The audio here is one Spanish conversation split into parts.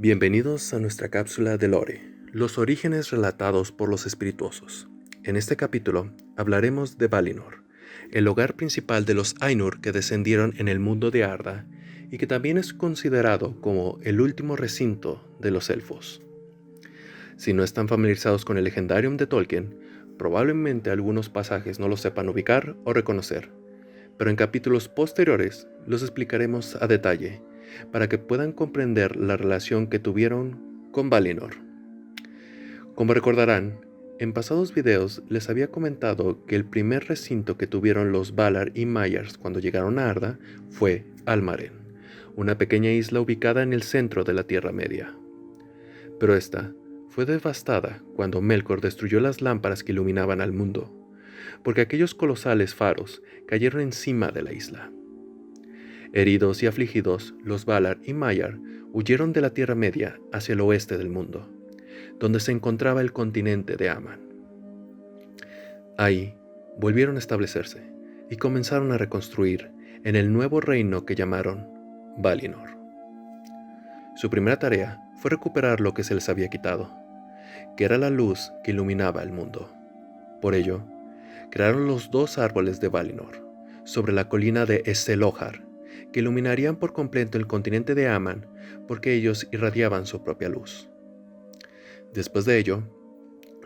Bienvenidos a nuestra cápsula de Lore, los orígenes relatados por los espirituosos. En este capítulo hablaremos de Valinor, el hogar principal de los Ainur que descendieron en el mundo de Arda y que también es considerado como el último recinto de los elfos. Si no están familiarizados con el legendarium de Tolkien, probablemente algunos pasajes no los sepan ubicar o reconocer, pero en capítulos posteriores los explicaremos a detalle para que puedan comprender la relación que tuvieron con Valinor. Como recordarán, en pasados videos les había comentado que el primer recinto que tuvieron los Valar y Mayars cuando llegaron a Arda fue Almaren, una pequeña isla ubicada en el centro de la Tierra Media. Pero esta fue devastada cuando Melkor destruyó las lámparas que iluminaban al mundo, porque aquellos colosales faros cayeron encima de la isla. Heridos y afligidos, los Valar y Maiar huyeron de la Tierra Media hacia el oeste del mundo, donde se encontraba el continente de Aman. Ahí volvieron a establecerse y comenzaron a reconstruir en el nuevo reino que llamaron Valinor. Su primera tarea fue recuperar lo que se les había quitado, que era la luz que iluminaba el mundo. Por ello, crearon los dos árboles de Valinor, sobre la colina de Estelohar, que iluminarían por completo el continente de Aman, porque ellos irradiaban su propia luz. Después de ello,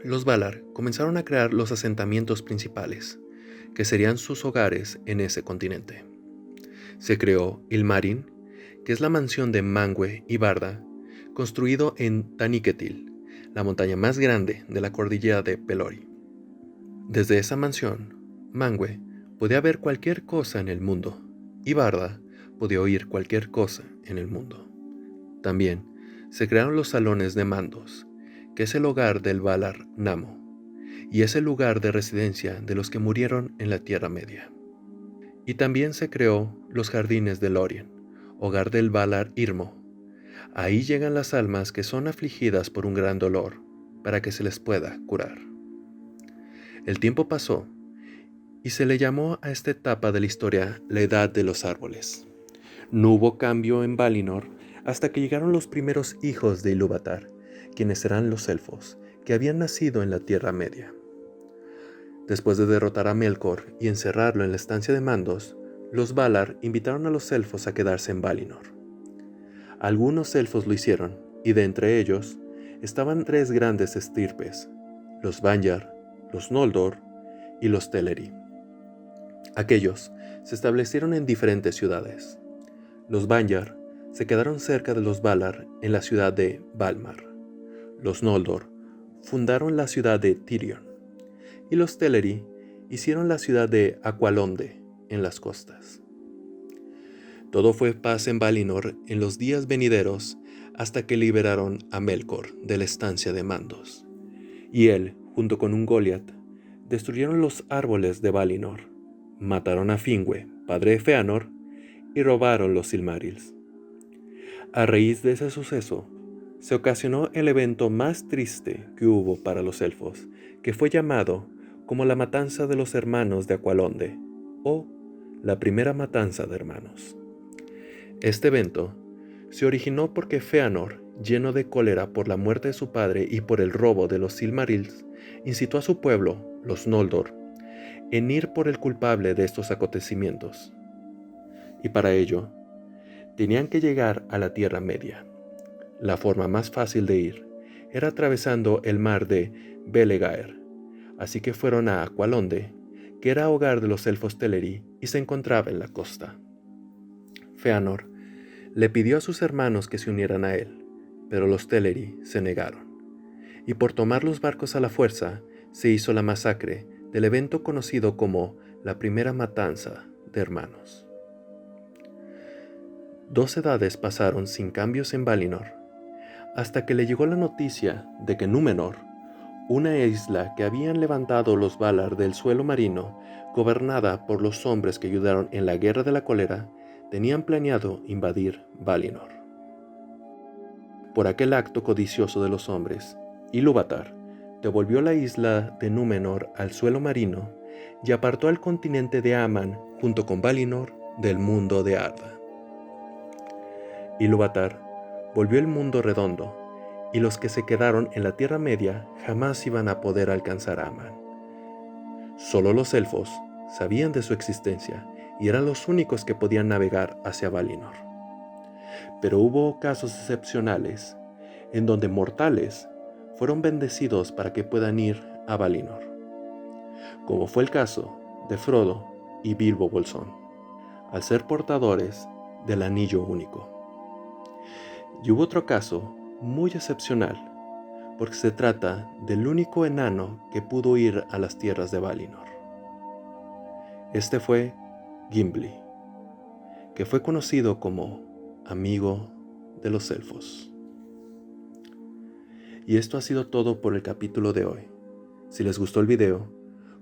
los Valar comenzaron a crear los asentamientos principales, que serían sus hogares en ese continente. Se creó Ilmarin, que es la mansión de Mangue y Barda, construido en Taniketil, la montaña más grande de la cordillera de Pelori. Desde esa mansión, Mangue podía ver cualquier cosa en el mundo, y Barda podía oír cualquier cosa en el mundo. También se crearon los salones de mandos, que es el hogar del Valar Namo, y es el lugar de residencia de los que murieron en la Tierra Media. Y también se creó los jardines de Lorien, hogar del Valar Irmo. Ahí llegan las almas que son afligidas por un gran dolor, para que se les pueda curar. El tiempo pasó, y se le llamó a esta etapa de la historia la Edad de los Árboles. No hubo cambio en Valinor hasta que llegaron los primeros hijos de Ilúvatar, quienes serán los elfos, que habían nacido en la Tierra Media. Después de derrotar a Melkor y encerrarlo en la estancia de mandos, los Valar invitaron a los elfos a quedarse en Valinor. Algunos elfos lo hicieron, y de entre ellos estaban tres grandes estirpes, los Banyar, los Noldor y los Teleri. Aquellos se establecieron en diferentes ciudades. Los Banyar se quedaron cerca de los Valar en la ciudad de Valmar. Los Noldor fundaron la ciudad de Tirion. Y los Teleri hicieron la ciudad de Aqualonde en las costas. Todo fue paz en Valinor en los días venideros hasta que liberaron a Melkor de la estancia de mandos. Y él, junto con un Goliath, destruyeron los árboles de Valinor, mataron a Fingüe, padre de Feanor, y robaron los Silmarils. A raíz de ese suceso, se ocasionó el evento más triste que hubo para los elfos, que fue llamado como la matanza de los hermanos de Aqualonde, o la primera matanza de hermanos. Este evento se originó porque Feanor, lleno de cólera por la muerte de su padre y por el robo de los Silmarils, incitó a su pueblo, los Noldor, en ir por el culpable de estos acontecimientos y para ello tenían que llegar a la Tierra Media. La forma más fácil de ir era atravesando el mar de Belegaer, así que fueron a Aqualonde, que era hogar de los elfos Teleri y se encontraba en la costa. Feanor le pidió a sus hermanos que se unieran a él, pero los Teleri se negaron. Y por tomar los barcos a la fuerza, se hizo la masacre del evento conocido como la primera matanza de hermanos. Dos edades pasaron sin cambios en Valinor, hasta que le llegó la noticia de que Númenor, una isla que habían levantado los Valar del suelo marino, gobernada por los hombres que ayudaron en la Guerra de la Cólera, tenían planeado invadir Valinor. Por aquel acto codicioso de los hombres, Ilúvatar devolvió la isla de Númenor al suelo marino y apartó al continente de Aman junto con Valinor del mundo de Arda. Ilúvatar volvió el mundo redondo, y los que se quedaron en la Tierra Media jamás iban a poder alcanzar a Aman. Solo los elfos sabían de su existencia y eran los únicos que podían navegar hacia Valinor. Pero hubo casos excepcionales en donde mortales fueron bendecidos para que puedan ir a Valinor, como fue el caso de Frodo y Bilbo Bolsón, al ser portadores del anillo único. Y hubo otro caso muy excepcional, porque se trata del único enano que pudo ir a las tierras de Valinor. Este fue Gimli, que fue conocido como amigo de los elfos. Y esto ha sido todo por el capítulo de hoy. Si les gustó el video,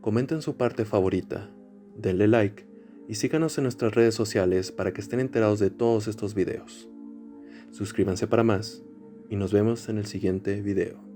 comenten su parte favorita, denle like y síganos en nuestras redes sociales para que estén enterados de todos estos videos. Suscríbanse para más y nos vemos en el siguiente video.